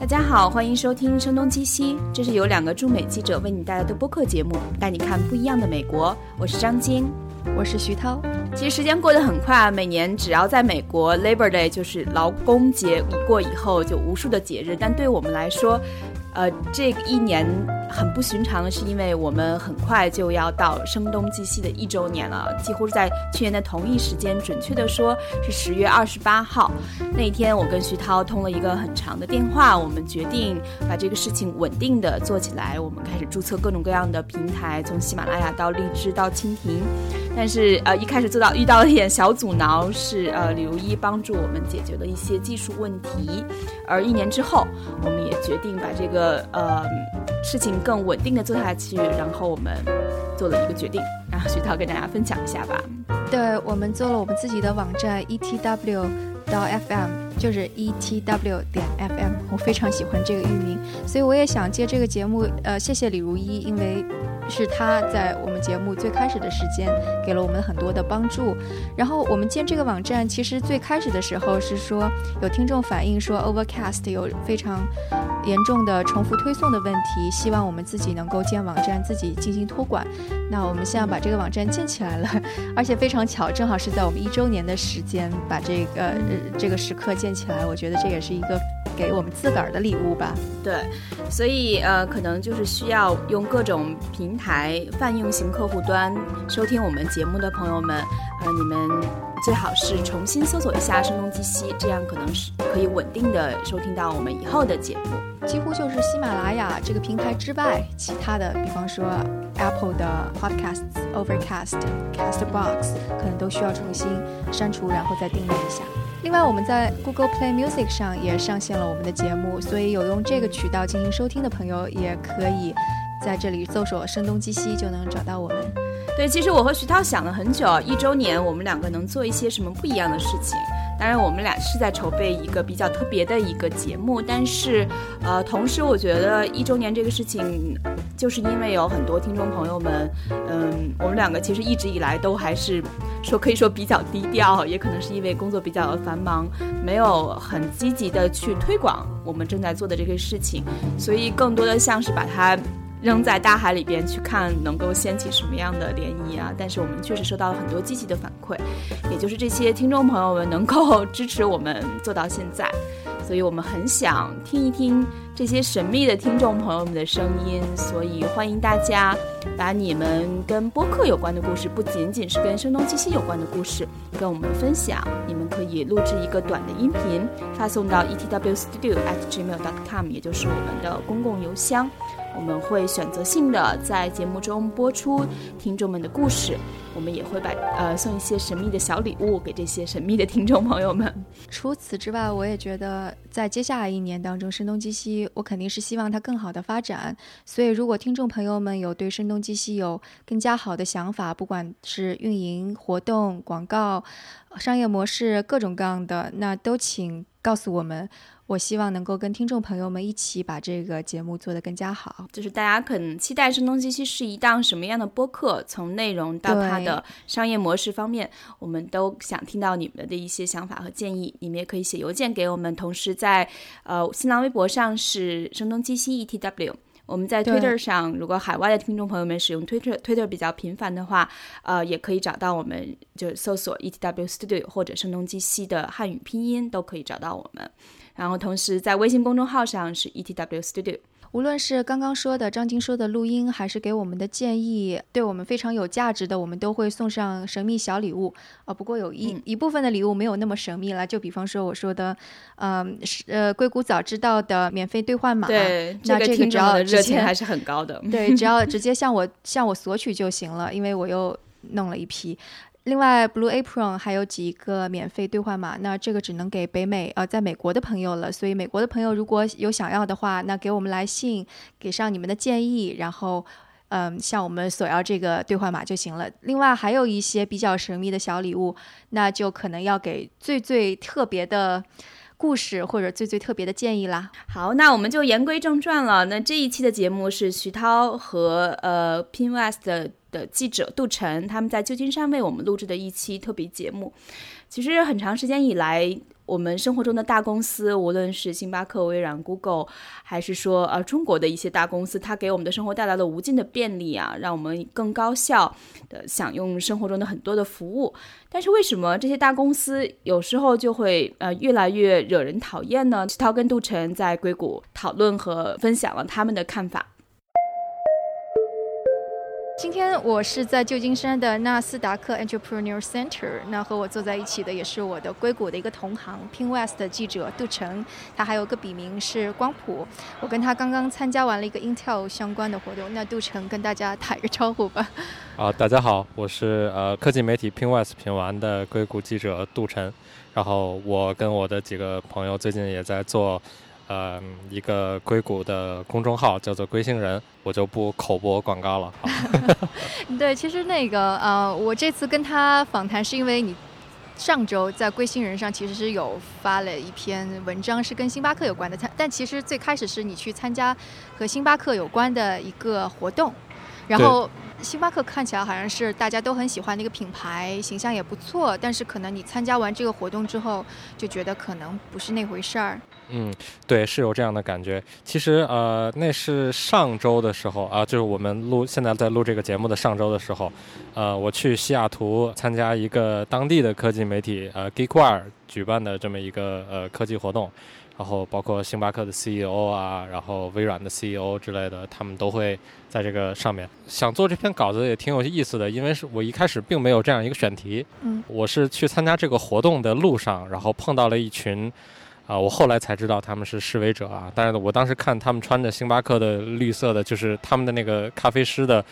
大家好，欢迎收听《声东击西》，这是由两个驻美记者为你带来的播客节目，带你看不一样的美国。我是张晶，我是徐涛。其实时间过得很快啊，每年只要在美国，Labor Day 就是劳工节一过以后，就无数的节日。但对我们来说，呃，这一年很不寻常的是，因为我们很快就要到声东击西的一周年了，几乎是在去年的同一时间，准确的说是十月二十八号那一天，我跟徐涛通了一个很长的电话，我们决定把这个事情稳定的做起来，我们开始注册各种各样的平台，从喜马拉雅到荔枝到蜻蜓，但是呃一开始做到遇到了一点小阻挠，是呃李如一帮助我们解决了一些技术问题，而一年之后，我们也决定把这个。呃，事情更稳定的做下去，然后我们做了一个决定，然后徐涛跟大家分享一下吧。对我们做了我们自己的网站 etw 到 fm，就是 etw 点 fm，我非常喜欢这个域名，所以我也想借这个节目，呃，谢谢李如一，因为。是他在我们节目最开始的时间给了我们很多的帮助。然后我们建这个网站，其实最开始的时候是说有听众反映说 Overcast 有非常严重的重复推送的问题，希望我们自己能够建网站自己进行托管。那我们现在把这个网站建起来了，而且非常巧，正好是在我们一周年的时间把这个呃这个时刻建起来。我觉得这也是一个给我们自个儿的礼物吧。对，所以呃，可能就是需要用各种平。台泛用型客户端收听我们节目的朋友们，呃，你们最好是重新搜索一下“声东击西”，这样可能是可以稳定的收听到我们以后的节目。几乎就是喜马拉雅这个平台之外，其他的，比方说 Apple 的 Podcasts、Overcast、Castbox，可能都需要重新删除，然后再订阅一下。另外，我们在 Google Play Music 上也上线了我们的节目，所以有用这个渠道进行收听的朋友也可以。在这里搜索“声东击西”就能找到我们。对，其实我和徐涛想了很久，一周年我们两个能做一些什么不一样的事情。当然，我们俩是在筹备一个比较特别的一个节目，但是，呃，同时我觉得一周年这个事情，就是因为有很多听众朋友们，嗯，我们两个其实一直以来都还是说可以说比较低调，也可能是因为工作比较繁忙，没有很积极的去推广我们正在做的这个事情，所以更多的像是把它。扔在大海里边去看能够掀起什么样的涟漪啊！但是我们确实收到了很多积极的反馈，也就是这些听众朋友们能够支持我们做到现在，所以我们很想听一听这些神秘的听众朋友们的声音，所以欢迎大家把你们跟播客有关的故事，不仅仅是跟声东击西有关的故事，跟我们分享。你们可以录制一个短的音频，发送到 etwstudio@gmail.com，也就是我们的公共邮箱。我们会选择性的在节目中播出听众们的故事，我们也会把呃送一些神秘的小礼物给这些神秘的听众朋友们。除此之外，我也觉得在接下来一年当中，声东击西，我肯定是希望它更好的发展。所以，如果听众朋友们有对声东击西有更加好的想法，不管是运营活动、广告、商业模式各种各样的，那都请告诉我们。我希望能够跟听众朋友们一起把这个节目做得更加好。就是大家可能期待《声东击西》是一档什么样的播客，从内容到它的商业模式方面，我们都想听到你们的一些想法和建议。你们也可以写邮件给我们，同时在呃新浪微博上是“声东击西 ETW”。我们在 Twitter 上，如果海外的听众朋友们使用 Twitter Twitter 比较频繁的话，呃，也可以找到我们，就搜索 ETW Studio 或者“声东击西”的汉语拼音都可以找到我们。然后，同时在微信公众号上是 ETW Studio。无论是刚刚说的张晶说的录音，还是给我们的建议，对我们非常有价值的，我们都会送上神秘小礼物啊。不过有一一部分的礼物没有那么神秘了，就比方说我说的，嗯，是呃硅谷早知道的免费兑换码。对，那这个只要热情还是很高的。对，只要 直接向我向我索取就行了，因为我又弄了一批。另外，Blue Apron 还有几个免费兑换码，那这个只能给北美呃，在美国的朋友了。所以美国的朋友如果有想要的话，那给我们来信，给上你们的建议，然后嗯，向我们索要这个兑换码就行了。另外还有一些比较神秘的小礼物，那就可能要给最最特别的故事或者最最特别的建议啦。好，那我们就言归正传了。那这一期的节目是徐涛和呃 Pinwest。的记者杜晨，他们在旧金山为我们录制的一期特别节目。其实很长时间以来，我们生活中的大公司，无论是星巴克、微软、Google，还是说呃中国的一些大公司，它给我们的生活带来了无尽的便利啊，让我们更高效的享用生活中的很多的服务。但是为什么这些大公司有时候就会呃越来越惹人讨厌呢？涛跟杜晨在硅谷讨论和分享了他们的看法。今天我是在旧金山的纳斯达克 Entrepreneur Center，那和我坐在一起的也是我的硅谷的一个同行，PingWest 的记者杜成，他还有个笔名是光谱。我跟他刚刚参加完了一个 Intel 相关的活动，那杜成跟大家打一个招呼吧。啊，大家好，我是呃科技媒体 PingWest 品玩的硅谷记者杜晨，然后我跟我的几个朋友最近也在做。呃，一个硅谷的公众号叫做“龟星人”，我就不口播广告了。对，其实那个呃，我这次跟他访谈是因为你上周在“龟星人”上其实是有发了一篇文章，是跟星巴克有关的。但但其实最开始是你去参加和星巴克有关的一个活动，然后。星巴克看起来好像是大家都很喜欢的一个品牌，形象也不错。但是可能你参加完这个活动之后，就觉得可能不是那回事儿。嗯，对，是有这样的感觉。其实呃，那是上周的时候啊，就是我们录现在在录这个节目的上周的时候，呃，我去西雅图参加一个当地的科技媒体呃 Geekwire 举办的这么一个呃科技活动。然后包括星巴克的 CEO 啊，然后微软的 CEO 之类的，他们都会在这个上面。想做这篇稿子也挺有意思的，因为是我一开始并没有这样一个选题。嗯，我是去参加这个活动的路上，然后碰到了一群，啊，我后来才知道他们是示威者啊。但是我当时看他们穿着星巴克的绿色的，就是他们的那个咖啡师的。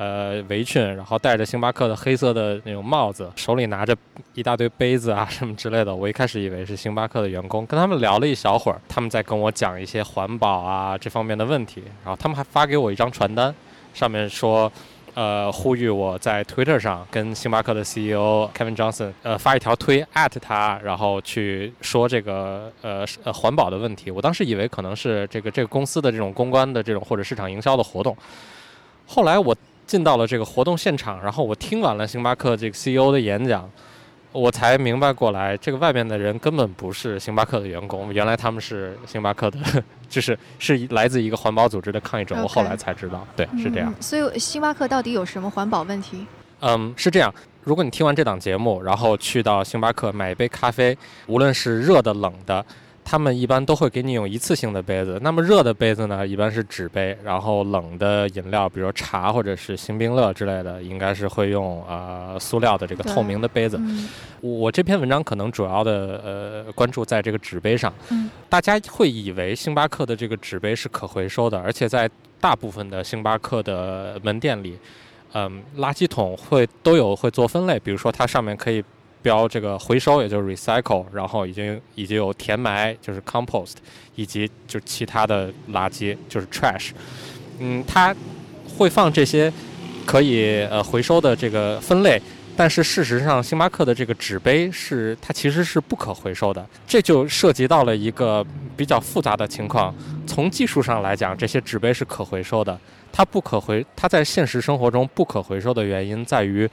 呃，围裙，然后戴着星巴克的黑色的那种帽子，手里拿着一大堆杯子啊什么之类的。我一开始以为是星巴克的员工，跟他们聊了一小会儿，他们在跟我讲一些环保啊这方面的问题。然后他们还发给我一张传单，上面说，呃，呼吁我在 Twitter 上跟星巴克的 CEO Kevin Johnson 呃发一条推 at 他，然后去说这个呃呃环保的问题。我当时以为可能是这个这个公司的这种公关的这种或者市场营销的活动，后来我。进到了这个活动现场，然后我听完了星巴克这个 CEO 的演讲，我才明白过来，这个外面的人根本不是星巴克的员工，原来他们是星巴克的，就是是来自一个环保组织的抗议者。我后来才知道，对，是这样。所以星巴克到底有什么环保问题？嗯，是这样。如果你听完这档节目，然后去到星巴克买一杯咖啡，无论是热的、冷的。他们一般都会给你用一次性的杯子，那么热的杯子呢，一般是纸杯，然后冷的饮料，比如茶或者是星冰乐之类的，应该是会用呃塑料的这个透明的杯子。我这篇文章可能主要的呃关注在这个纸杯上，大家会以为星巴克的这个纸杯是可回收的，而且在大部分的星巴克的门店里，嗯，垃圾桶会都有会做分类，比如说它上面可以。标这个回收，也就是 recycle，然后已经已经有填埋，就是 compost，以及就其他的垃圾，就是 trash。嗯，它会放这些可以呃回收的这个分类，但是事实上，星巴克的这个纸杯是它其实是不可回收的，这就涉及到了一个比较复杂的情况。从技术上来讲，这些纸杯是可回收的，它不可回，它在现实生活中不可回收的原因在于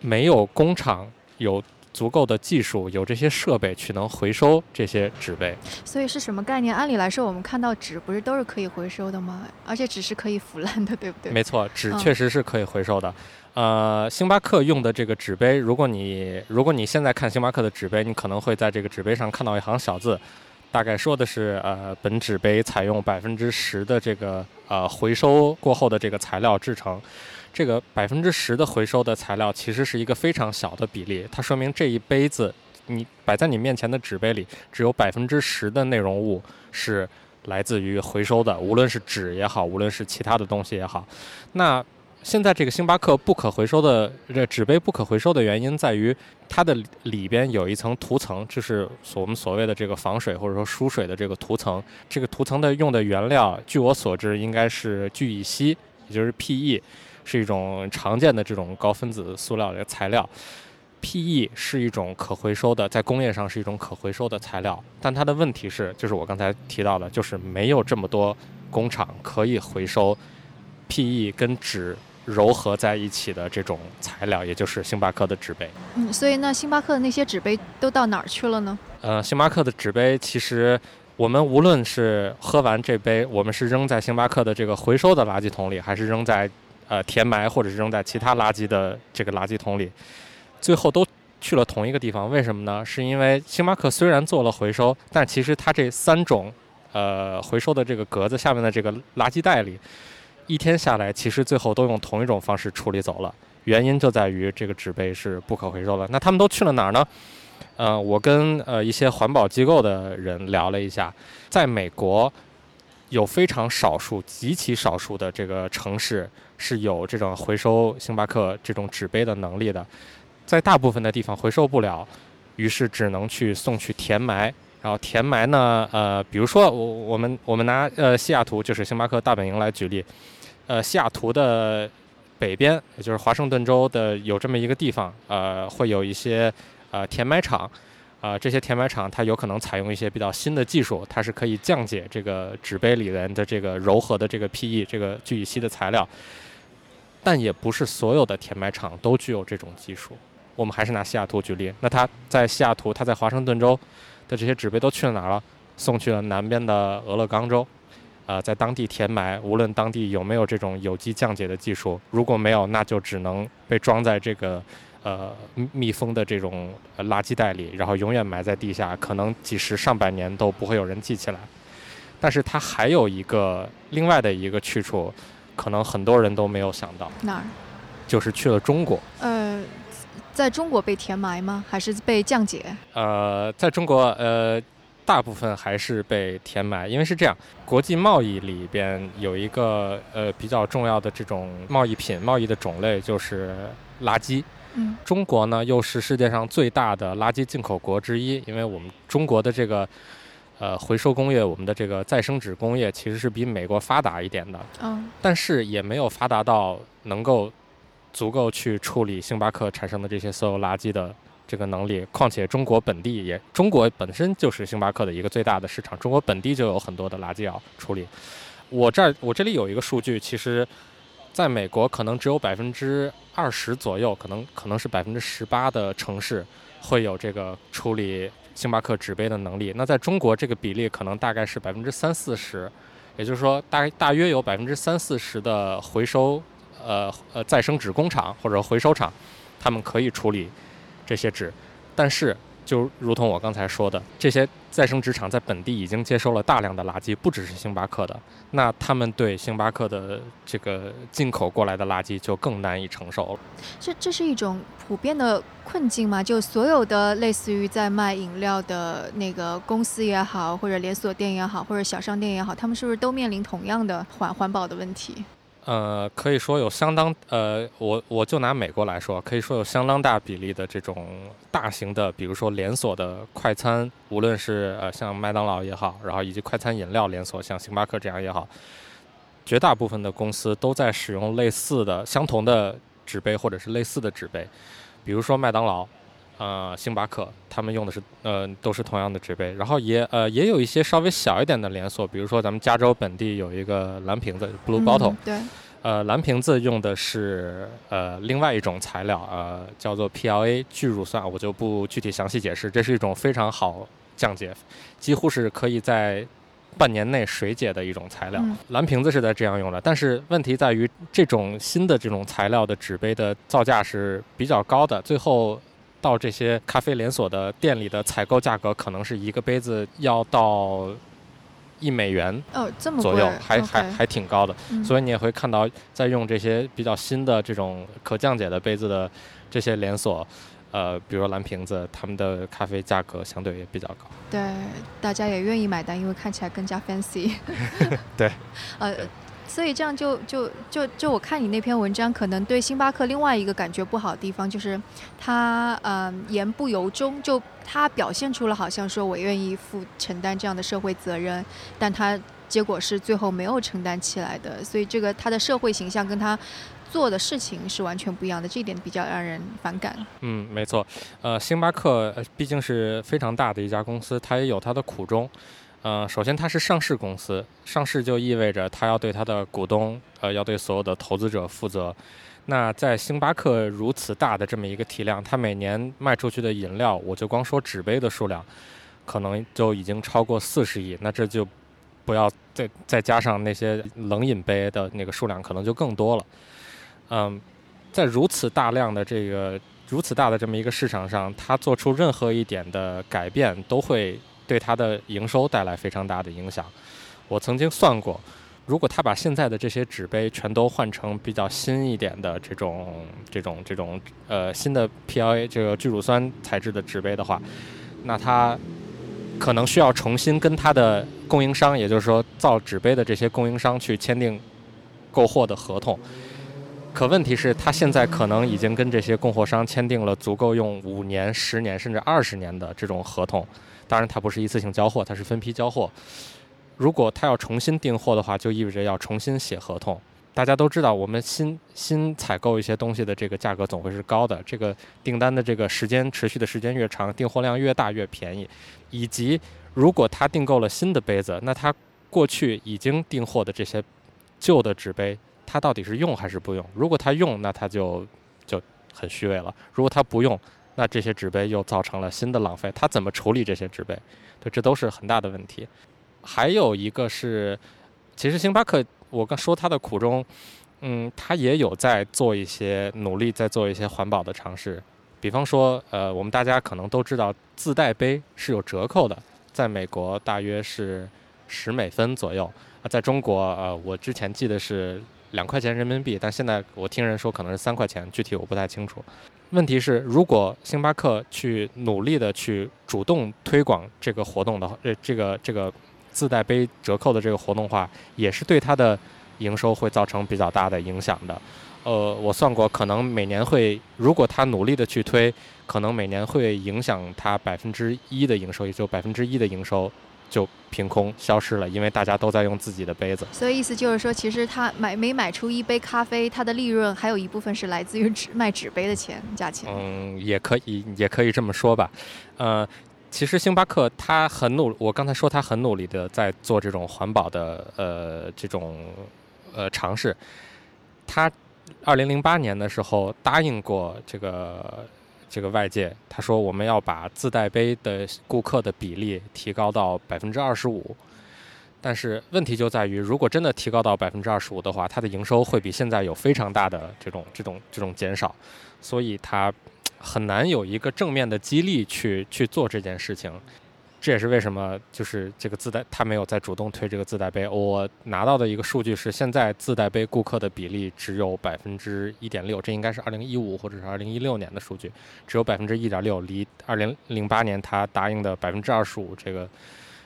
没有工厂有。足够的技术，有这些设备去能回收这些纸杯，所以是什么概念？按理来说，我们看到纸不是都是可以回收的吗？而且纸是可以腐烂的，对不对？没错，纸确实是可以回收的。呃，星巴克用的这个纸杯，如果你如果你现在看星巴克的纸杯，你可能会在这个纸杯上看到一行小字，大概说的是呃，本纸杯采用百分之十的这个呃回收过后的这个材料制成。这个百分之十的回收的材料其实是一个非常小的比例，它说明这一杯子你摆在你面前的纸杯里只有百分之十的内容物是来自于回收的，无论是纸也好，无论是其他的东西也好。那现在这个星巴克不可回收的这纸杯不可回收的原因在于它的里边有一层涂层，就是我们所谓的这个防水或者说疏水的这个涂层。这个涂层的用的原料，据我所知应该是聚乙烯，也就是 PE。是一种常见的这种高分子塑料的材料，PE 是一种可回收的，在工业上是一种可回收的材料，但它的问题是，就是我刚才提到的，就是没有这么多工厂可以回收 PE 跟纸糅合在一起的这种材料，也就是星巴克的纸杯。嗯，所以那星巴克的那些纸杯都到哪儿去了呢？呃，星巴克的纸杯其实我们无论是喝完这杯，我们是扔在星巴克的这个回收的垃圾桶里，还是扔在呃填埋或者是扔在其他垃圾的这个垃圾桶里，最后都去了同一个地方。为什么呢？是因为星巴克虽然做了回收，但其实它这三种呃回收的这个格子下面的这个垃圾袋里。一天下来，其实最后都用同一种方式处理走了。原因就在于这个纸杯是不可回收的。那他们都去了哪儿呢？呃，我跟呃一些环保机构的人聊了一下，在美国有非常少数、极其少数的这个城市是有这种回收星巴克这种纸杯的能力的，在大部分的地方回收不了，于是只能去送去填埋。然后填埋呢，呃，比如说我我们我们拿呃西雅图就是星巴克大本营来举例。呃，西雅图的北边，也就是华盛顿州的有这么一个地方，呃，会有一些呃填埋场，啊，这些填埋场它有可能采用一些比较新的技术，它是可以降解这个纸杯里面的这个柔和的这个 PE 这个聚乙烯的材料，但也不是所有的填埋场都具有这种技术。我们还是拿西雅图举例，那它在西雅图，它在华盛顿州的这些纸杯都去了哪儿了？送去了南边的俄勒冈州。呃，在当地填埋，无论当地有没有这种有机降解的技术，如果没有，那就只能被装在这个呃密封的这种垃圾袋里，然后永远埋在地下，可能几十上百年都不会有人记起来。但是它还有一个另外的一个去处，可能很多人都没有想到。哪儿？就是去了中国。呃，在中国被填埋吗？还是被降解？呃，在中国，呃。大部分还是被填埋，因为是这样，国际贸易里边有一个呃比较重要的这种贸易品贸易的种类就是垃圾。嗯，中国呢又是世界上最大的垃圾进口国之一，因为我们中国的这个呃回收工业，我们的这个再生纸工业其实是比美国发达一点的。嗯，但是也没有发达到能够足够去处理星巴克产生的这些所有垃圾的。这个能力，况且中国本地也，中国本身就是星巴克的一个最大的市场，中国本地就有很多的垃圾要处理。我这儿我这里有一个数据，其实在美国可能只有百分之二十左右，可能可能是百分之十八的城市会有这个处理星巴克纸杯的能力。那在中国这个比例可能大概是百分之三四十，也就是说大大约有百分之三四十的回收呃呃再生纸工厂或者回收厂，他们可以处理。这些纸，但是就如同我刚才说的，这些再生纸厂在本地已经接收了大量的垃圾，不只是星巴克的，那他们对星巴克的这个进口过来的垃圾就更难以承受了。这这是一种普遍的困境吗？就所有的类似于在卖饮料的那个公司也好，或者连锁店也好，或者小商店也好，他们是不是都面临同样的环环保的问题？呃，可以说有相当呃，我我就拿美国来说，可以说有相当大比例的这种大型的，比如说连锁的快餐，无论是呃像麦当劳也好，然后以及快餐饮料连锁像星巴克这样也好，绝大部分的公司都在使用类似的、相同的纸杯或者是类似的纸杯，比如说麦当劳。呃，星巴克他们用的是呃都是同样的纸杯，然后也呃也有一些稍微小一点的连锁，比如说咱们加州本地有一个蓝瓶子 Blue Bottle，对，呃蓝瓶子用的是呃另外一种材料，呃叫做 PLA 聚乳酸，我就不具体详细解释，这是一种非常好降解，几乎是可以在半年内水解的一种材料。蓝瓶子是在这样用的，但是问题在于这种新的这种材料的纸杯的造价是比较高的，最后。到这些咖啡连锁的店里的采购价格，可能是一个杯子要到一美元哦，这么左右，还还还挺高的。所以你也会看到，在用这些比较新的这种可降解的杯子的这些连锁，呃，比如蓝瓶子，他们的咖啡价格相对也比较高。对，大家也愿意买单，因为看起来更加 fancy。对，呃。所以这样就就就就我看你那篇文章，可能对星巴克另外一个感觉不好的地方就是，他嗯言不由衷，就他表现出了好像说我愿意负承担这样的社会责任，但他结果是最后没有承担起来的。所以这个他的社会形象跟他做的事情是完全不一样的，这一点比较让人反感。嗯，没错，呃，星巴克毕竟是非常大的一家公司，它也有它的苦衷。呃，首先它是上市公司，上市就意味着它要对它的股东，呃，要对所有的投资者负责。那在星巴克如此大的这么一个体量，它每年卖出去的饮料，我就光说纸杯的数量，可能就已经超过四十亿。那这就不要再再加上那些冷饮杯的那个数量，可能就更多了。嗯，在如此大量的这个如此大的这么一个市场上，它做出任何一点的改变，都会。对它的营收带来非常大的影响。我曾经算过，如果他把现在的这些纸杯全都换成比较新一点的这种、这种、这种呃新的 PLA 这个聚乳酸材质的纸杯的话，那他可能需要重新跟他的供应商，也就是说造纸杯的这些供应商去签订购货的合同。可问题是，他现在可能已经跟这些供货商签订了足够用五年、十年甚至二十年的这种合同。当然，它不是一次性交货，它是分批交货。如果他要重新订货的话，就意味着要重新写合同。大家都知道，我们新新采购一些东西的这个价格总会是高的。这个订单的这个时间持续的时间越长，订货量越大越便宜。以及，如果他订购了新的杯子，那他过去已经订货的这些旧的纸杯，他到底是用还是不用？如果他用，那他就就很虚伪了；如果他不用，那这些纸杯又造成了新的浪费，他怎么处理这些纸杯？对，这都是很大的问题。还有一个是，其实星巴克，我刚说它的苦衷，嗯，它也有在做一些努力，在做一些环保的尝试。比方说，呃，我们大家可能都知道，自带杯是有折扣的，在美国大约是十美分左右，啊，在中国，呃，我之前记得是两块钱人民币，但现在我听人说可能是三块钱，具体我不太清楚。问题是，如果星巴克去努力的去主动推广这个活动的话，呃，这个这个自带杯折扣的这个活动话，也是对它的营收会造成比较大的影响的。呃，我算过，可能每年会，如果他努力的去推，可能每年会影响它百分之一的营收，也就百分之一的营收。就凭空消失了，因为大家都在用自己的杯子。所以意思就是说，其实他买每买出一杯咖啡，它的利润还有一部分是来自于纸卖纸杯的钱价钱。嗯，也可以，也可以这么说吧。呃，其实星巴克他很努，我刚才说他很努力的在做这种环保的呃这种呃尝试。他二零零八年的时候答应过这个。这个外界他说我们要把自带杯的顾客的比例提高到百分之二十五，但是问题就在于，如果真的提高到百分之二十五的话，它的营收会比现在有非常大的这种这种这种减少，所以它很难有一个正面的激励去去做这件事情。这也是为什么，就是这个自带，他没有再主动推这个自带杯。我拿到的一个数据是，现在自带杯顾客的比例只有百分之一点六，这应该是二零一五或者是二零一六年的数据，只有百分之一点六，离二零零八年他答应的百分之二十五这个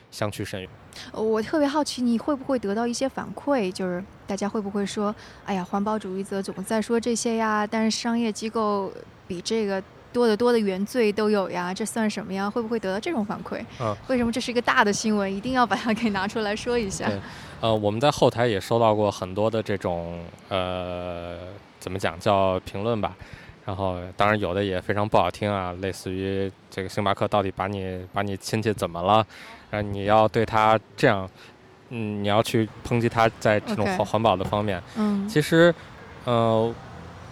相去甚远。我特别好奇，你会不会得到一些反馈？就是大家会不会说，哎呀，环保主义者总在说这些呀？但是商业机构比这个。多得多的原罪都有呀，这算什么呀？会不会得到这种反馈？嗯，为什么这是一个大的新闻，一定要把它给拿出来说一下？对，呃，我们在后台也收到过很多的这种呃，怎么讲叫评论吧，然后当然有的也非常不好听啊，类似于这个星巴克到底把你把你亲戚怎么了？然后你要对他这样，嗯，你要去抨击他在这种环环保的方面。嗯，其实，呃。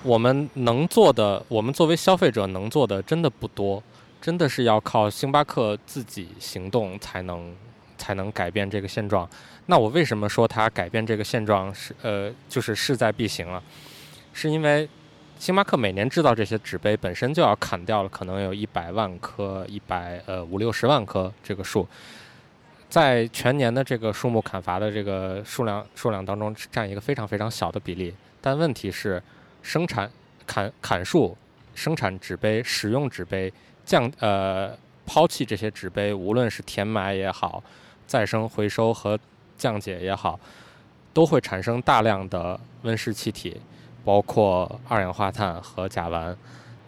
我们能做的，我们作为消费者能做的真的不多，真的是要靠星巴克自己行动才能才能改变这个现状。那我为什么说它改变这个现状是呃就是势在必行啊？是因为星巴克每年制造这些纸杯本身就要砍掉了可能有一百万颗、一百呃五六十万颗这个数，在全年的这个树木砍伐的这个数量数量当中占一个非常非常小的比例。但问题是。生产砍砍树，生产纸杯，使用纸杯，降呃抛弃这些纸杯，无论是填埋也好，再生回收和降解也好，都会产生大量的温室气体，包括二氧化碳和甲烷。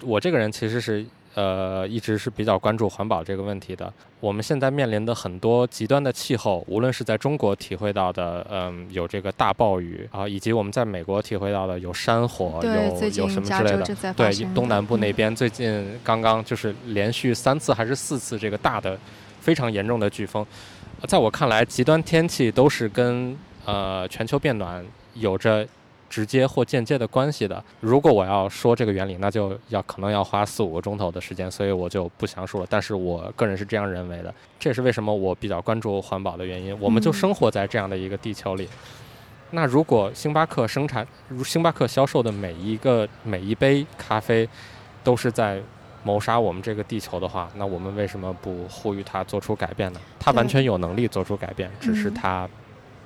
我这个人其实是。呃，一直是比较关注环保这个问题的。我们现在面临的很多极端的气候，无论是在中国体会到的，嗯，有这个大暴雨啊，以及我们在美国体会到的有山火，有有什么之类的。对，东南部那边最近刚刚就是连续三次还是四次这个大的非常严重的飓风。在我看来，极端天气都是跟呃全球变暖有着直接或间接的关系的。如果我要说这个原理，那就要可能要花四五个钟头的时间，所以我就不详述了。但是我个人是这样认为的，这也是为什么我比较关注环保的原因。我们就生活在这样的一个地球里。那如果星巴克生产，如星巴克销售的每一个每一杯咖啡，都是在谋杀我们这个地球的话，那我们为什么不呼吁它做出改变呢？它完全有能力做出改变，只是它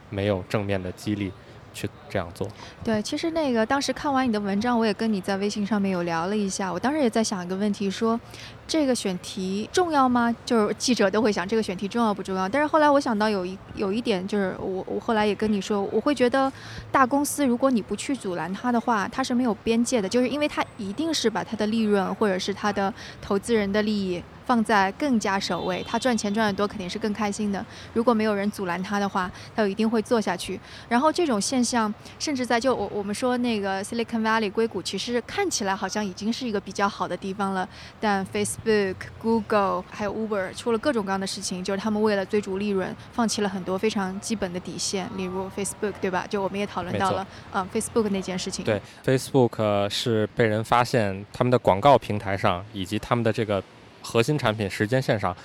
没有正面的激励。去这样做，对，其实那个当时看完你的文章，我也跟你在微信上面有聊了一下。我当时也在想一个问题，说这个选题重要吗？就是记者都会想这个选题重要不重要。但是后来我想到有一有一点，就是我我后来也跟你说，我会觉得大公司如果你不去阻拦它的话，它是没有边界的，就是因为它一定是把它的利润或者是它的投资人的利益。放在更加首位，他赚钱赚得多肯定是更开心的。如果没有人阻拦他的话，他就一定会做下去。然后这种现象，甚至在就我我们说那个 Silicon Valley 硅谷，其实看起来好像已经是一个比较好的地方了。但 Facebook、Google 还有 Uber 出了各种各样的事情，就是他们为了追逐利润，放弃了很多非常基本的底线。例如 Facebook 对吧？就我们也讨论到了，嗯，Facebook 那件事情。对，Facebook 是被人发现他们的广告平台上以及他们的这个。核心产品时间线上，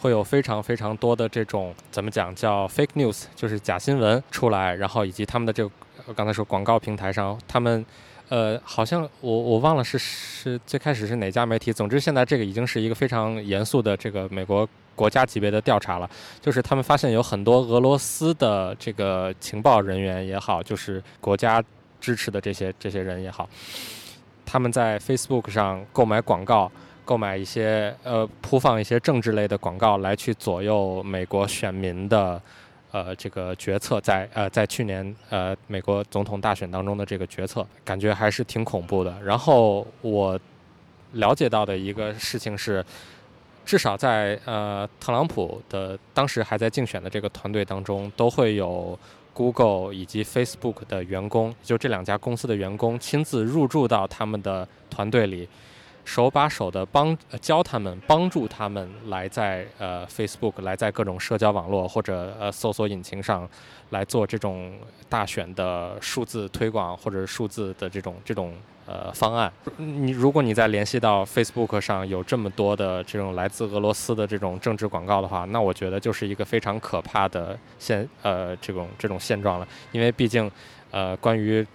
会有非常非常多的这种怎么讲叫 fake news，就是假新闻出来，然后以及他们的这个我刚才说广告平台上，他们呃好像我我忘了是是最开始是哪家媒体，总之现在这个已经是一个非常严肃的这个美国国家级别的调查了，就是他们发现有很多俄罗斯的这个情报人员也好，就是国家支持的这些这些人也好，他们在 Facebook 上购买广告。购买一些呃铺放一些政治类的广告来去左右美国选民的呃这个决策，在呃在去年呃美国总统大选当中的这个决策，感觉还是挺恐怖的。然后我了解到的一个事情是，至少在呃特朗普的当时还在竞选的这个团队当中，都会有 Google 以及 Facebook 的员工，就这两家公司的员工亲自入驻到他们的团队里。手把手的帮教他们，帮助他们来在呃 Facebook，来在各种社交网络或者呃搜索引擎上来做这种大选的数字推广或者数字的这种这种呃方案。你如果你再联系到 Facebook 上有这么多的这种来自俄罗斯的这种政治广告的话，那我觉得就是一个非常可怕的现呃这种这种现状了。因为毕竟呃关于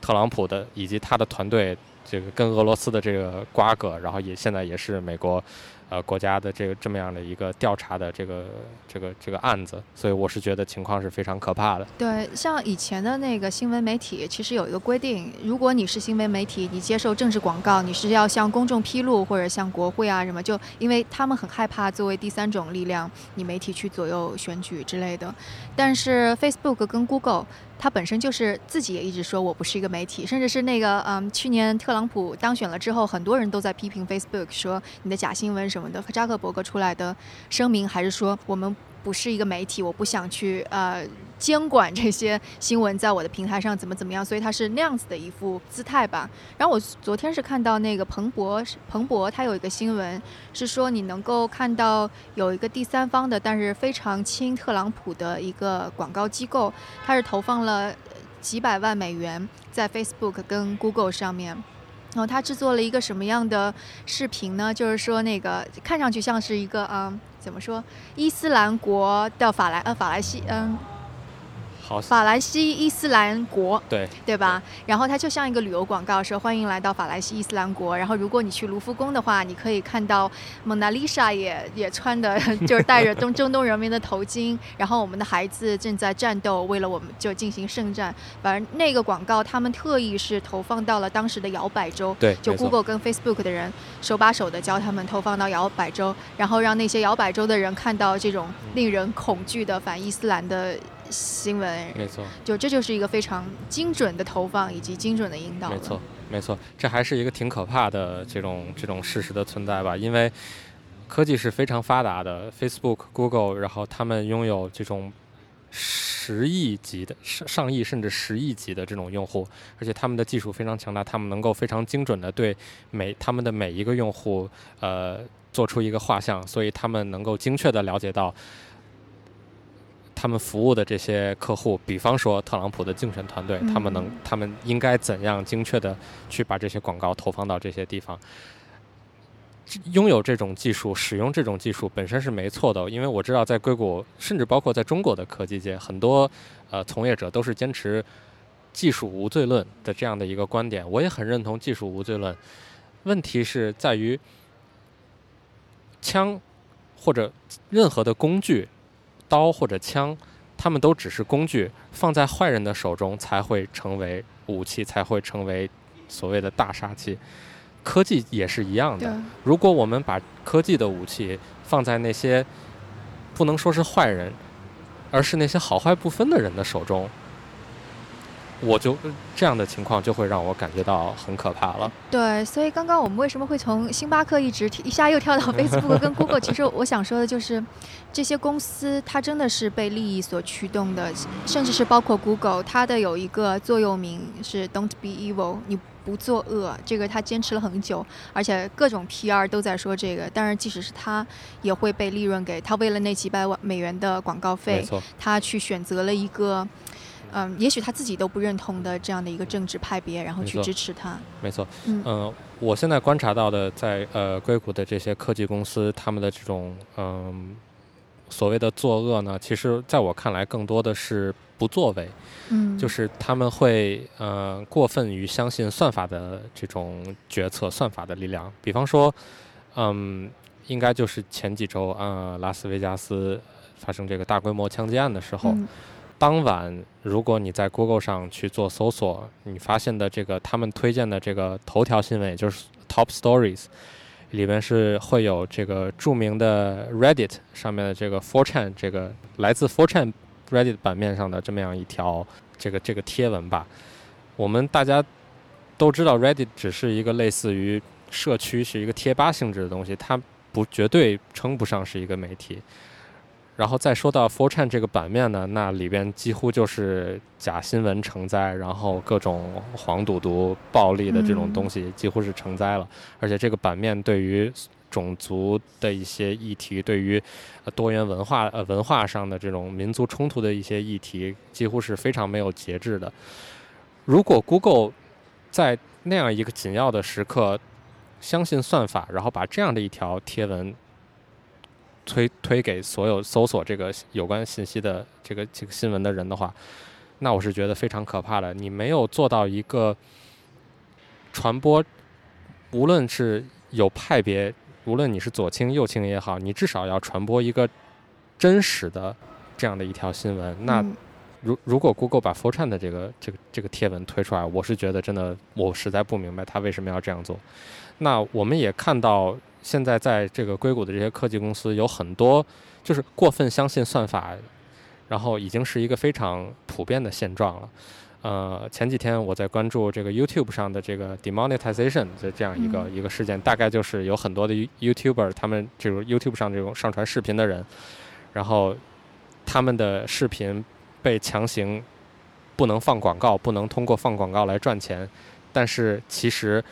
特朗普的以及他的团队。这个跟俄罗斯的这个瓜葛，然后也现在也是美国，呃，国家的这个这么样的一个调查的这个这个这个案子，所以我是觉得情况是非常可怕的。对，像以前的那个新闻媒体，其实有一个规定，如果你是新闻媒体，你接受政治广告，你是要向公众披露，或者向国会啊什么，就因为他们很害怕作为第三种力量，你媒体去左右选举之类的。但是 Facebook 跟 Google。他本身就是自己也一直说我不是一个媒体，甚至是那个嗯，去年特朗普当选了之后，很多人都在批评 Facebook，说你的假新闻什么的。扎克伯格出来的声明还是说我们。不是一个媒体，我不想去呃监管这些新闻在我的平台上怎么怎么样，所以他是那样子的一副姿态吧。然后我昨天是看到那个彭博，彭博他有一个新闻是说你能够看到有一个第三方的，但是非常亲特朗普的一个广告机构，它是投放了几百万美元在 Facebook 跟 Google 上面。然后他制作了一个什么样的视频呢？就是说那个看上去像是一个嗯。怎么说？伊斯兰国的法兰呃法兰西嗯。法兰西伊斯兰国，对对吧？然后它就像一个旅游广告，说欢迎来到法兰西伊斯兰国。然后如果你去卢浮宫的话，你可以看到蒙娜丽莎也也穿的就是戴着东中东人民的头巾。然后我们的孩子正在战斗，为了我们就进行圣战。反正那个广告他们特意是投放到了当时的摇摆州，对，就 Google 跟 Facebook 的人手把手的教他们投放到摇摆州，然后让那些摇摆州的人看到这种令人恐惧的反伊斯兰的。新闻没错，就这就是一个非常精准的投放以及精准的引导。没错，没错，这还是一个挺可怕的这种这种事实的存在吧？因为科技是非常发达的，Facebook、Google，然后他们拥有这种。十亿级的上上亿甚至十亿级的这种用户，而且他们的技术非常强大，他们能够非常精准的对每他们的每一个用户呃做出一个画像，所以他们能够精确的了解到。他们服务的这些客户，比方说特朗普的竞选团队，他们能，他们应该怎样精确的去把这些广告投放到这些地方？拥有这种技术，使用这种技术本身是没错的，因为我知道在硅谷，甚至包括在中国的科技界，很多呃从业者都是坚持技术无罪论的这样的一个观点。我也很认同技术无罪论。问题是在于枪或者任何的工具。刀或者枪，他们都只是工具，放在坏人的手中才会成为武器，才会成为所谓的大杀器。科技也是一样的。如果我们把科技的武器放在那些不能说是坏人，而是那些好坏不分的人的手中。我就这样的情况就会让我感觉到很可怕了。对，所以刚刚我们为什么会从星巴克一直一下又跳到 Facebook 跟 Google？其实我想说的就是，这些公司它真的是被利益所驱动的，甚至是包括 Google，它的有一个座右铭是 "Don't be evil"，你不作恶。这个它坚持了很久，而且各种 PR 都在说这个。但是即使是它，也会被利润给它为了那几百万美元的广告费，它去选择了一个。嗯，也许他自己都不认同的这样的一个政治派别，然后去支持他。没错，嗯，我现在观察到的，在呃硅谷的这些科技公司，他们的这种嗯所谓的作恶呢，其实在我看来，更多的是不作为。嗯，就是他们会呃过分于相信算法的这种决策，算法的力量。比方说，嗯，应该就是前几周啊，拉斯维加斯发生这个大规模枪击案的时候。当晚，如果你在 Google 上去做搜索，你发现的这个他们推荐的这个头条新闻，也就是 Top Stories，里面是会有这个著名的 Reddit 上面的这个 4chan 这个来自 4chan Reddit 版面上的这么样一条这个这个贴文吧。我们大家都知道，Reddit 只是一个类似于社区，是一个贴吧性质的东西，它不绝对称不上是一个媒体。然后再说到 f o r c h a n 这个版面呢，那里边几乎就是假新闻成灾，然后各种黄赌毒、暴力的这种东西几乎是成灾了。而且这个版面对于种族的一些议题，对于多元文化呃文化上的这种民族冲突的一些议题，几乎是非常没有节制的。如果 Google 在那样一个紧要的时刻相信算法，然后把这样的一条贴文。推推给所有搜索这个有关信息的这个这个新闻的人的话，那我是觉得非常可怕的。你没有做到一个传播，无论是有派别，无论你是左倾右倾也好，你至少要传播一个真实的这样的一条新闻。那如如果 Google 把 f o r t r a n 的这个这个这个贴文推出来，我是觉得真的，我实在不明白他为什么要这样做。那我们也看到。现在在这个硅谷的这些科技公司有很多，就是过分相信算法，然后已经是一个非常普遍的现状了。呃，前几天我在关注这个 YouTube 上的这个 demonetization 的这样一个一个事件，大概就是有很多的 YouTuber，他们这种 YouTube 上这种上传视频的人，然后他们的视频被强行不能放广告，不能通过放广告来赚钱，但是其实。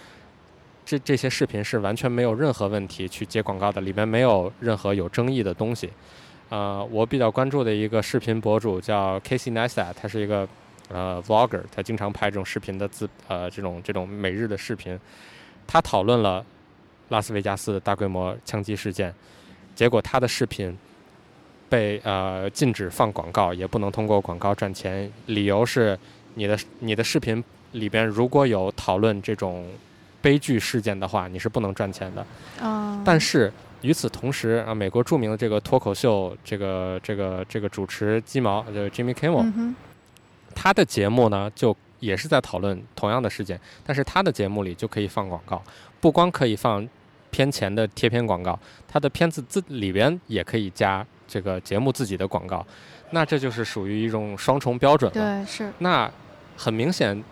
这这些视频是完全没有任何问题去接广告的，里面没有任何有争议的东西。呃，我比较关注的一个视频博主叫 Casey n e s t a 他是一个呃 vlogger，他经常拍这种视频的自呃这种这种每日的视频。他讨论了拉斯维加斯的大规模枪击事件，结果他的视频被呃禁止放广告，也不能通过广告赚钱，理由是你的你的视频里边如果有讨论这种。悲剧事件的话，你是不能赚钱的。啊！但是与此同时啊，美国著名的这个脱口秀这个这个这个主持鸡毛，就是 Jimmy Kimmel，他的节目呢就也是在讨论同样的事件，但是他的节目里就可以放广告，不光可以放片前的贴片广告，他的片子自里边也可以加这个节目自己的广告，那这就是属于一种双重标准了。对，是。那很明显。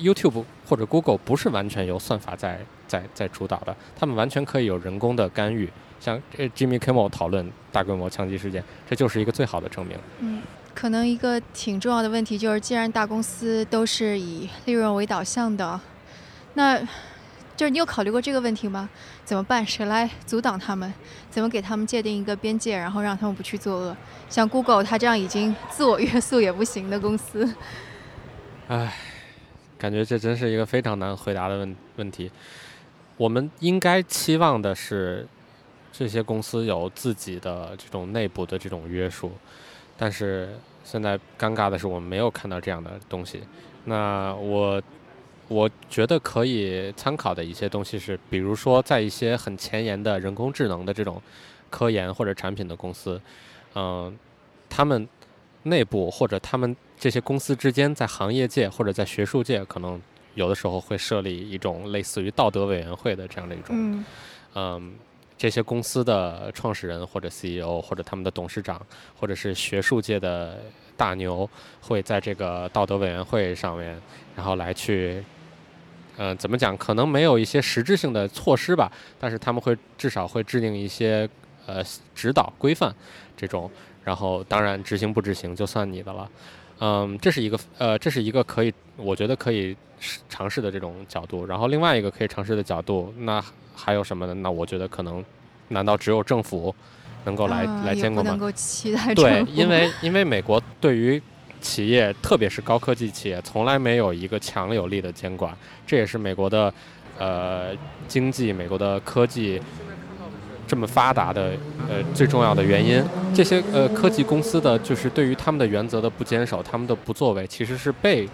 YouTube 或者 Google 不是完全由算法在在在主导的，他们完全可以有人工的干预。像 Jimmy Kimmel 讨论大规模枪击事件，这就是一个最好的证明。嗯，可能一个挺重要的问题就是，既然大公司都是以利润为导向的，那就是你有考虑过这个问题吗？怎么办？谁来阻挡他们？怎么给他们界定一个边界，然后让他们不去作恶？像 Google，它这样已经自我约束也不行的公司。唉，感觉这真是一个非常难回答的问问题。我们应该期望的是，这些公司有自己的这种内部的这种约束，但是现在尴尬的是，我们没有看到这样的东西。那我我觉得可以参考的一些东西是，比如说在一些很前沿的人工智能的这种科研或者产品的公司，嗯，他们内部或者他们这些公司之间，在行业界或者在学术界可能。有的时候会设立一种类似于道德委员会的这样的一种，嗯，这些公司的创始人或者 CEO 或者他们的董事长或者是学术界的大牛会在这个道德委员会上面，然后来去，嗯，怎么讲？可能没有一些实质性的措施吧，但是他们会至少会制定一些呃指导规范这种，然后当然执行不执行就算你的了。嗯，这是一个呃，这是一个可以，我觉得可以尝试的这种角度。然后另外一个可以尝试的角度，那还有什么呢？那我觉得可能，难道只有政府能够来来监管吗？能够期待对，因为因为美国对于企业，特别是高科技企业，从来没有一个强有力的监管。这也是美国的呃经济，美国的科技。这么发达的，呃，最重要的原因，这些呃科技公司的就是对于他们的原则的不坚守，他们的不作为，其实是被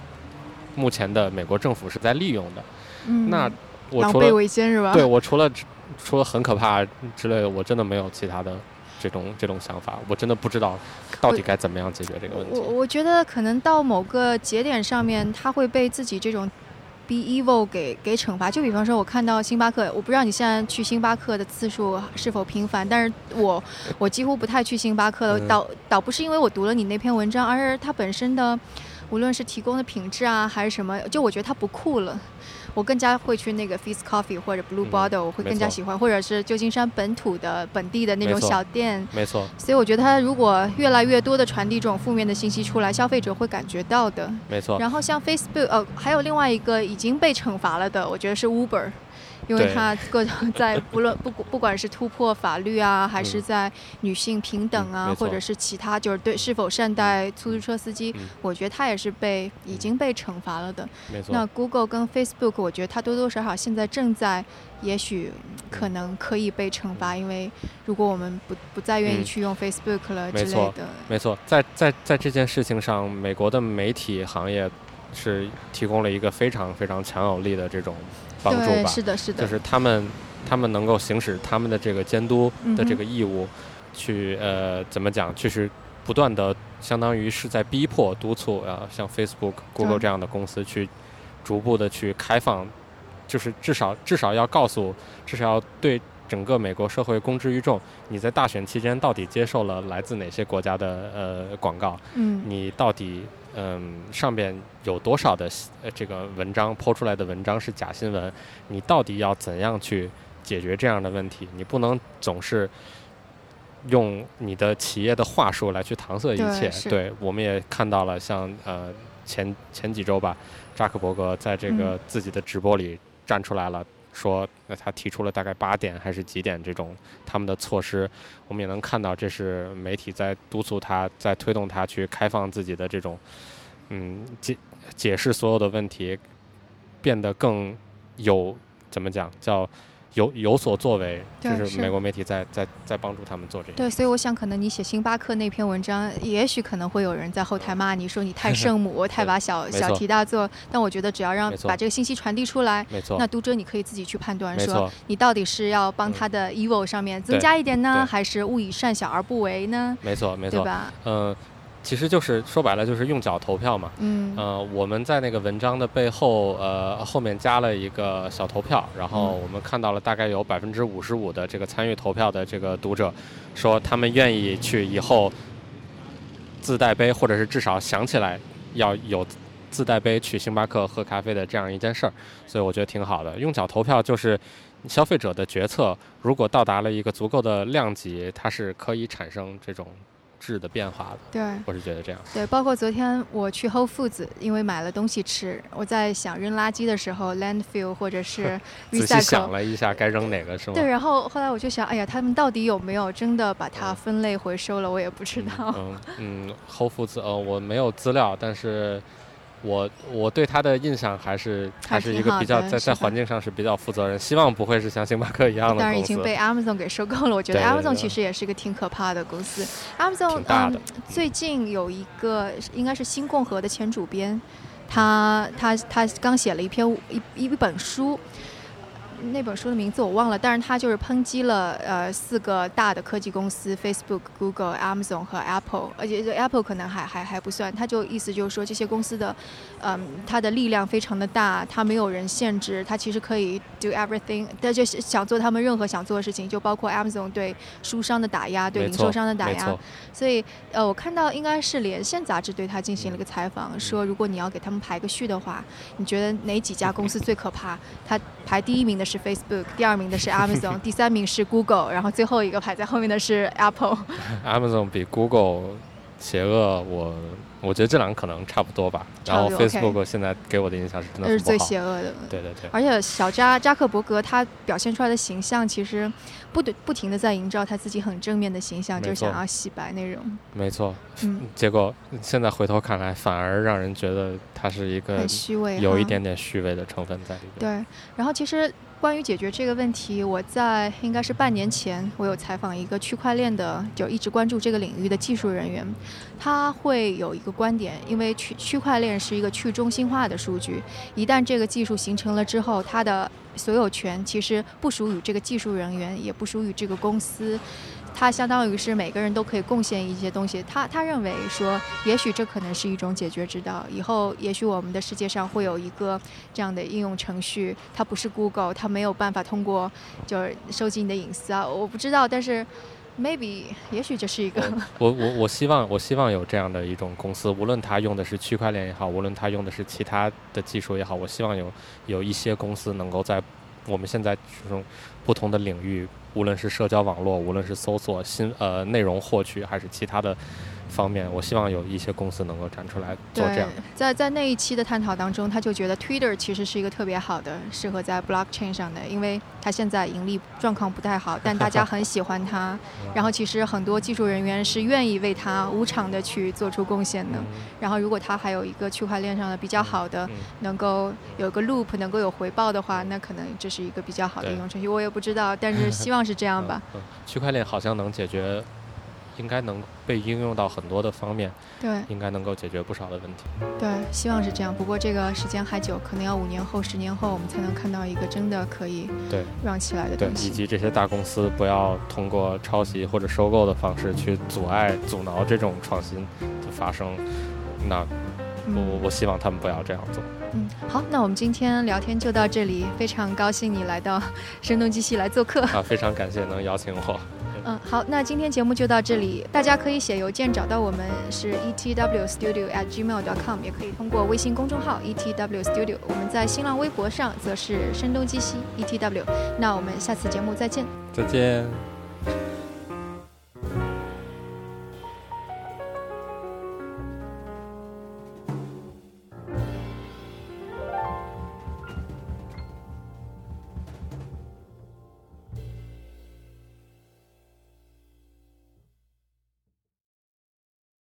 目前的美国政府是在利用的。嗯，那我除了为奸是吧？对我除了除了很可怕之类的，我真的没有其他的这种这种想法。我真的不知道到底该怎么样解决这个问题。我我觉得可能到某个节点上面，他会被自己这种。Be evil 给给惩罚，就比方说，我看到星巴克，我不知道你现在去星巴克的次数是否频繁，但是我我几乎不太去星巴克了，倒倒不是因为我读了你那篇文章，而是它本身的，无论是提供的品质啊，还是什么，就我觉得它不酷了。我更加会去那个 Feast Coffee 或者 Blue Bottle，我会更加喜欢，或者是旧金山本土的本地的那种小店。没错。所以我觉得它如果越来越多的传递这种负面的信息出来，消费者会感觉到的。没错。然后像 Facebook，呃，还有另外一个已经被惩罚了的，我觉得是 Uber。因为它各种 在不论不不管是突破法律啊，还是在女性平等啊，或者是其他就是对是否善待出租车司机，我觉得它也是被已经被惩罚了的。没错。那 Google 跟 Facebook，我觉得它多多少少现在正在，也许可能可以被惩罚，因为如果我们不不再愿意去用 Facebook 了之类的。没错，在在在这件事情上，美国的媒体行业是提供了一个非常非常强有力的这种。帮助吧，是的，是的，就是他们，他们能够行使他们的这个监督的这个义务，去呃，怎么讲，就是不断的，相当于是在逼迫、督促啊，像 Facebook、Google 这样的公司去逐步的去开放，就是至少至少要告诉，至少要对整个美国社会公之于众，你在大选期间到底接受了来自哪些国家的呃广告？嗯，你到底。嗯，上边有多少的呃这个文章抛出来的文章是假新闻？你到底要怎样去解决这样的问题？你不能总是用你的企业的话术来去搪塞一切。对，我们也看到了，像呃前前几周吧，扎克伯格在这个自己的直播里站出来了。说，那他提出了大概八点还是几点这种他们的措施，我们也能看到，这是媒体在督促他，在推动他去开放自己的这种，嗯，解解释所有的问题，变得更有怎么讲叫。有有所作为，就是美国媒体在在在帮助他们做这些。对，所以我想，可能你写星巴克那篇文章，也许可能会有人在后台骂你说你太 圣母，太把小小题大做。但我觉得，只要让把这个信息传递出来，没错，那读者你可以自己去判断，说你到底是要帮他的 evil 上面增加一点呢，还是勿以善小而不为呢？没错，没错，对吧？嗯。其实就是说白了，就是用脚投票嘛。嗯。呃，我们在那个文章的背后，呃，后面加了一个小投票，然后我们看到了大概有百分之五十五的这个参与投票的这个读者，说他们愿意去以后自带杯，或者是至少想起来要有自带杯去星巴克喝咖啡的这样一件事儿。所以我觉得挺好的。用脚投票就是消费者的决策，如果到达了一个足够的量级，它是可以产生这种。质的变化了。对，我是觉得这样。对，包括昨天我去 Whole Foods，因为买了东西吃，我在想扔垃圾的时候，landfill 或者是 recycle。仔细想了一下，该扔哪个是吗？对，然后后来我就想，哎呀，他们到底有没有真的把它分类回收了？我也不知道。嗯嗯，Whole Foods，呃，我没有资料，但是。我我对他的印象还是还是一个比较在在环境上是比较负责任，希望不会是像星巴克一样的但是已经被 Amazon 给收购了，我觉得 Amazon 其实也是一个挺可怕的公司。Amazon 嗯，最近有一个应该是新共和的前主编，他他他刚写了一篇一一本书。那本书的名字我忘了，但是他就是抨击了呃四个大的科技公司，Facebook、Google、Amazon 和 Apple，而且 Apple 可能还还还不算，他就意思就是说这些公司的，嗯，它的力量非常的大，它没有人限制，它其实可以 do everything，但就是想做他们任何想做的事情，就包括 Amazon 对书商的打压，对零售商的打压，所以呃我看到应该是连线杂志对他进行了一个采访，说如果你要给他们排个序的话，你觉得哪几家 公司最可怕？他排第一名的是 Facebook，第二名的是 Amazon，第三名是 Google，然后最后一个排在后面的是 Apple。Amazon 比 Google 邪恶，我。我觉得这两个可能差不多吧。然后 Facebook 现在给我的印象是真的是最邪恶的。对对对。而且小扎扎克伯格他表现出来的形象，其实不不不停的在营造他自己很正面的形象，就是想要洗白那种。没错。嗯。结果现在回头看来，反而让人觉得他是一个很虚伪，有一点点虚伪的成分在里边。对。然后其实。关于解决这个问题，我在应该是半年前，我有采访一个区块链的，就一直关注这个领域的技术人员，他会有一个观点，因为区区块链是一个去中心化的数据，一旦这个技术形成了之后，它的所有权其实不属于这个技术人员，也不属于这个公司。他相当于是每个人都可以贡献一些东西。他他认为说，也许这可能是一种解决之道。以后也许我们的世界上会有一个这样的应用程序，它不是 Google，它没有办法通过就是收集你的隐私啊。我不知道，但是 maybe 也许这是一个。我我我希望我希望有这样的一种公司，无论它用的是区块链也好，无论它用的是其他的技术也好，我希望有有一些公司能够在我们现在这种不同的领域。无论是社交网络，无论是搜索新呃内容获取，还是其他的。方面，我希望有一些公司能够站出来做这样。在在那一期的探讨当中，他就觉得 Twitter 其实是一个特别好的，适合在 Blockchain 上的，因为它现在盈利状况不太好，但大家很喜欢它。然后其实很多技术人员是愿意为它无偿的去做出贡献的。然后如果它还有一个区块链上的比较好的，能够有个 Loop 能够有回报的话，那可能这是一个比较好的应用程序。我也不知道，但是希望是这样吧。区块链好像能解决。应该能被应用到很多的方面，对，应该能够解决不少的问题。对，希望是这样。不过这个时间还久，可能要五年后、十年后，我们才能看到一个真的可以对让起来的东西。以及这些大公司不要通过抄袭或者收购的方式去阻碍、阻挠这种创新的发生。那我我希望他们不要这样做。嗯，好，那我们今天聊天就到这里。非常高兴你来到 声东击西来做客啊！非常感谢能邀请我。嗯，好，那今天节目就到这里。大家可以写邮件找到我们，是 etwstudio at gmail dot com，也可以通过微信公众号 etwstudio。我们在新浪微博上则是声东击西 etw。那我们下次节目再见。再见。